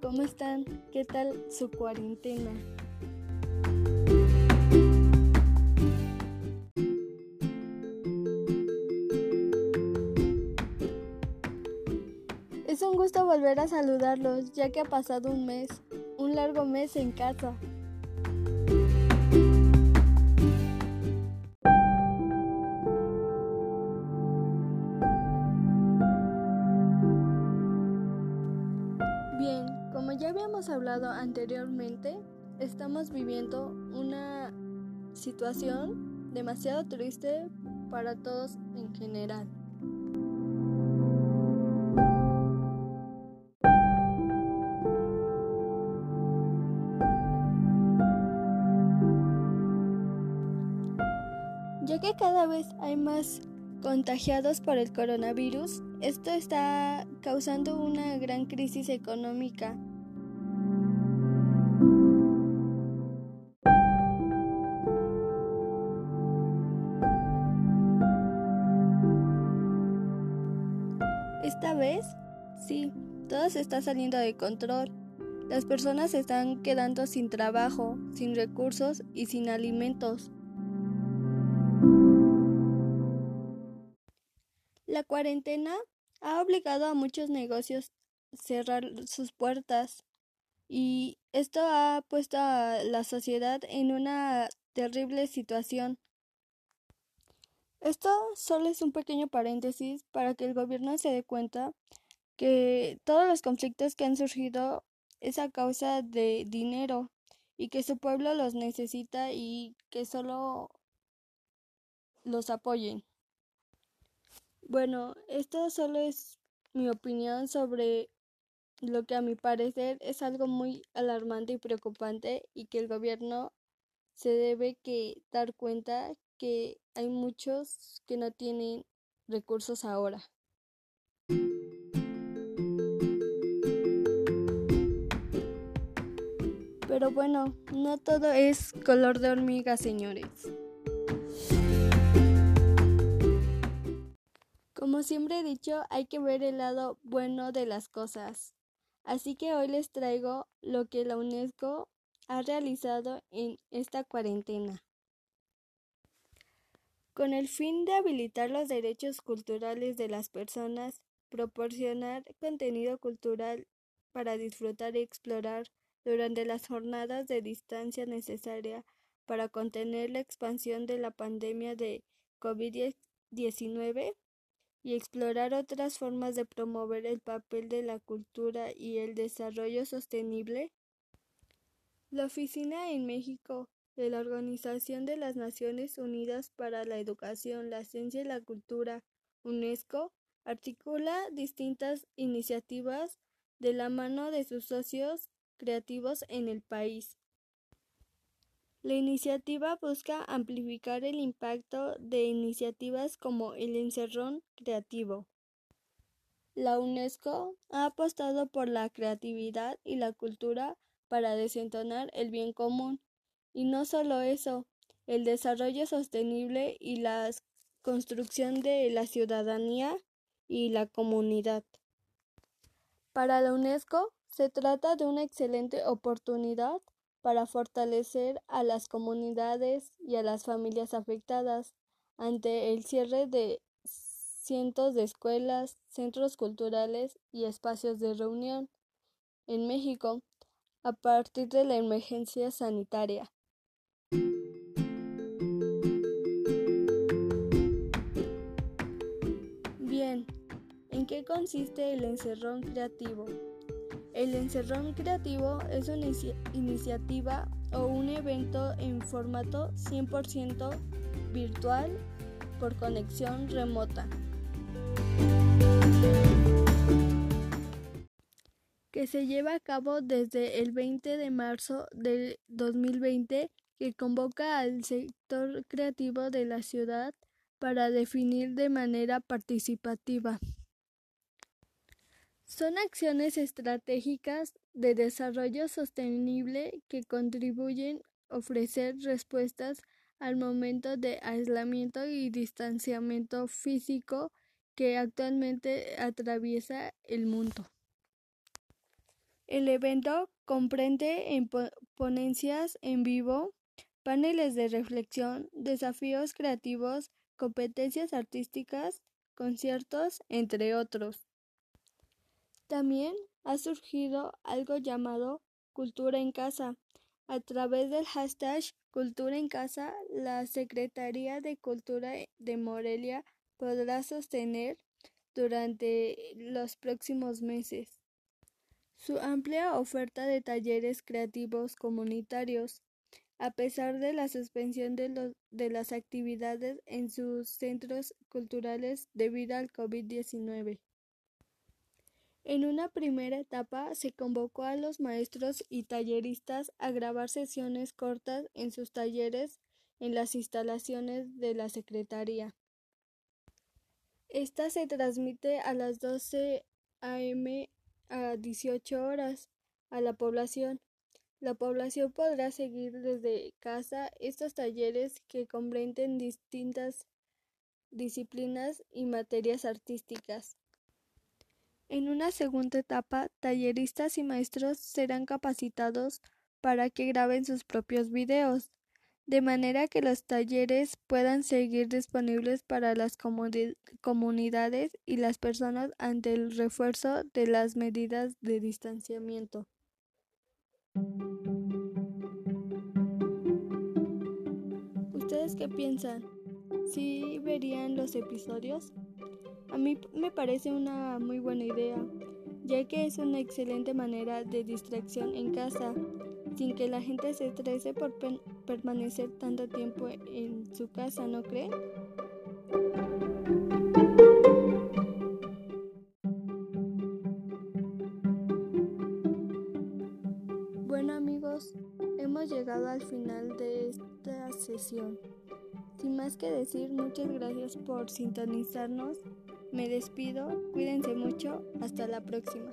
¿cómo están? ¿Qué tal su cuarentena? Es un gusto volver a saludarlos, ya que ha pasado un mes, un largo mes en casa. Anteriormente, estamos viviendo una situación demasiado triste para todos en general. Ya que cada vez hay más contagiados por el coronavirus, esto está causando una gran crisis económica. Vez, sí, todo se está saliendo de control. Las personas se están quedando sin trabajo, sin recursos y sin alimentos. La cuarentena ha obligado a muchos negocios a cerrar sus puertas y esto ha puesto a la sociedad en una terrible situación. Esto solo es un pequeño paréntesis para que el gobierno se dé cuenta que todos los conflictos que han surgido es a causa de dinero y que su pueblo los necesita y que solo los apoyen. Bueno, esto solo es mi opinión sobre lo que a mi parecer es algo muy alarmante y preocupante y que el gobierno se debe que dar cuenta que hay muchos que no tienen recursos ahora. Pero bueno, no todo es color de hormiga, señores. Como siempre he dicho, hay que ver el lado bueno de las cosas. Así que hoy les traigo lo que la UNESCO ha realizado en esta cuarentena. Con el fin de habilitar los derechos culturales de las personas, proporcionar contenido cultural para disfrutar y explorar durante las jornadas de distancia necesaria para contener la expansión de la pandemia de COVID-19 y explorar otras formas de promover el papel de la cultura y el desarrollo sostenible? La Oficina en México de la Organización de las Naciones Unidas para la Educación, la Ciencia y la Cultura, UNESCO, articula distintas iniciativas de la mano de sus socios creativos en el país. La iniciativa busca amplificar el impacto de iniciativas como el encerrón creativo. La UNESCO ha apostado por la creatividad y la cultura para desentonar el bien común. Y no solo eso, el desarrollo sostenible y la construcción de la ciudadanía y la comunidad. Para la UNESCO se trata de una excelente oportunidad para fortalecer a las comunidades y a las familias afectadas ante el cierre de cientos de escuelas, centros culturales y espacios de reunión en México a partir de la emergencia sanitaria. ¿En qué consiste el encerrón creativo? El encerrón creativo es una iniciativa o un evento en formato 100% virtual por conexión remota. que se lleva a cabo desde el 20 de marzo del 2020 que convoca al sector creativo de la ciudad para definir de manera participativa. Son acciones estratégicas de desarrollo sostenible que contribuyen a ofrecer respuestas al momento de aislamiento y distanciamiento físico que actualmente atraviesa el mundo. El evento comprende en ponencias en vivo, paneles de reflexión, desafíos creativos, competencias artísticas, conciertos, entre otros. También ha surgido algo llamado Cultura en Casa. A través del hashtag Cultura en Casa, la Secretaría de Cultura de Morelia podrá sostener durante los próximos meses su amplia oferta de talleres creativos comunitarios, a pesar de la suspensión de, de las actividades en sus centros culturales debido al COVID-19. En una primera etapa se convocó a los maestros y talleristas a grabar sesiones cortas en sus talleres en las instalaciones de la Secretaría. Esta se transmite a las 12 a.m. a 18 horas a la población. La población podrá seguir desde casa estos talleres que comprenden distintas disciplinas y materias artísticas. En una segunda etapa, talleristas y maestros serán capacitados para que graben sus propios videos, de manera que los talleres puedan seguir disponibles para las comunidades y las personas ante el refuerzo de las medidas de distanciamiento. ¿Ustedes qué piensan? ¿Sí verían los episodios? A mí me parece una muy buena idea, ya que es una excelente manera de distracción en casa, sin que la gente se estrese por permanecer tanto tiempo en su casa, ¿no creen? Bueno amigos, hemos llegado al final de esta sesión. Sin más que decir, muchas gracias por sintonizarnos me despido, cuídense mucho, hasta la próxima.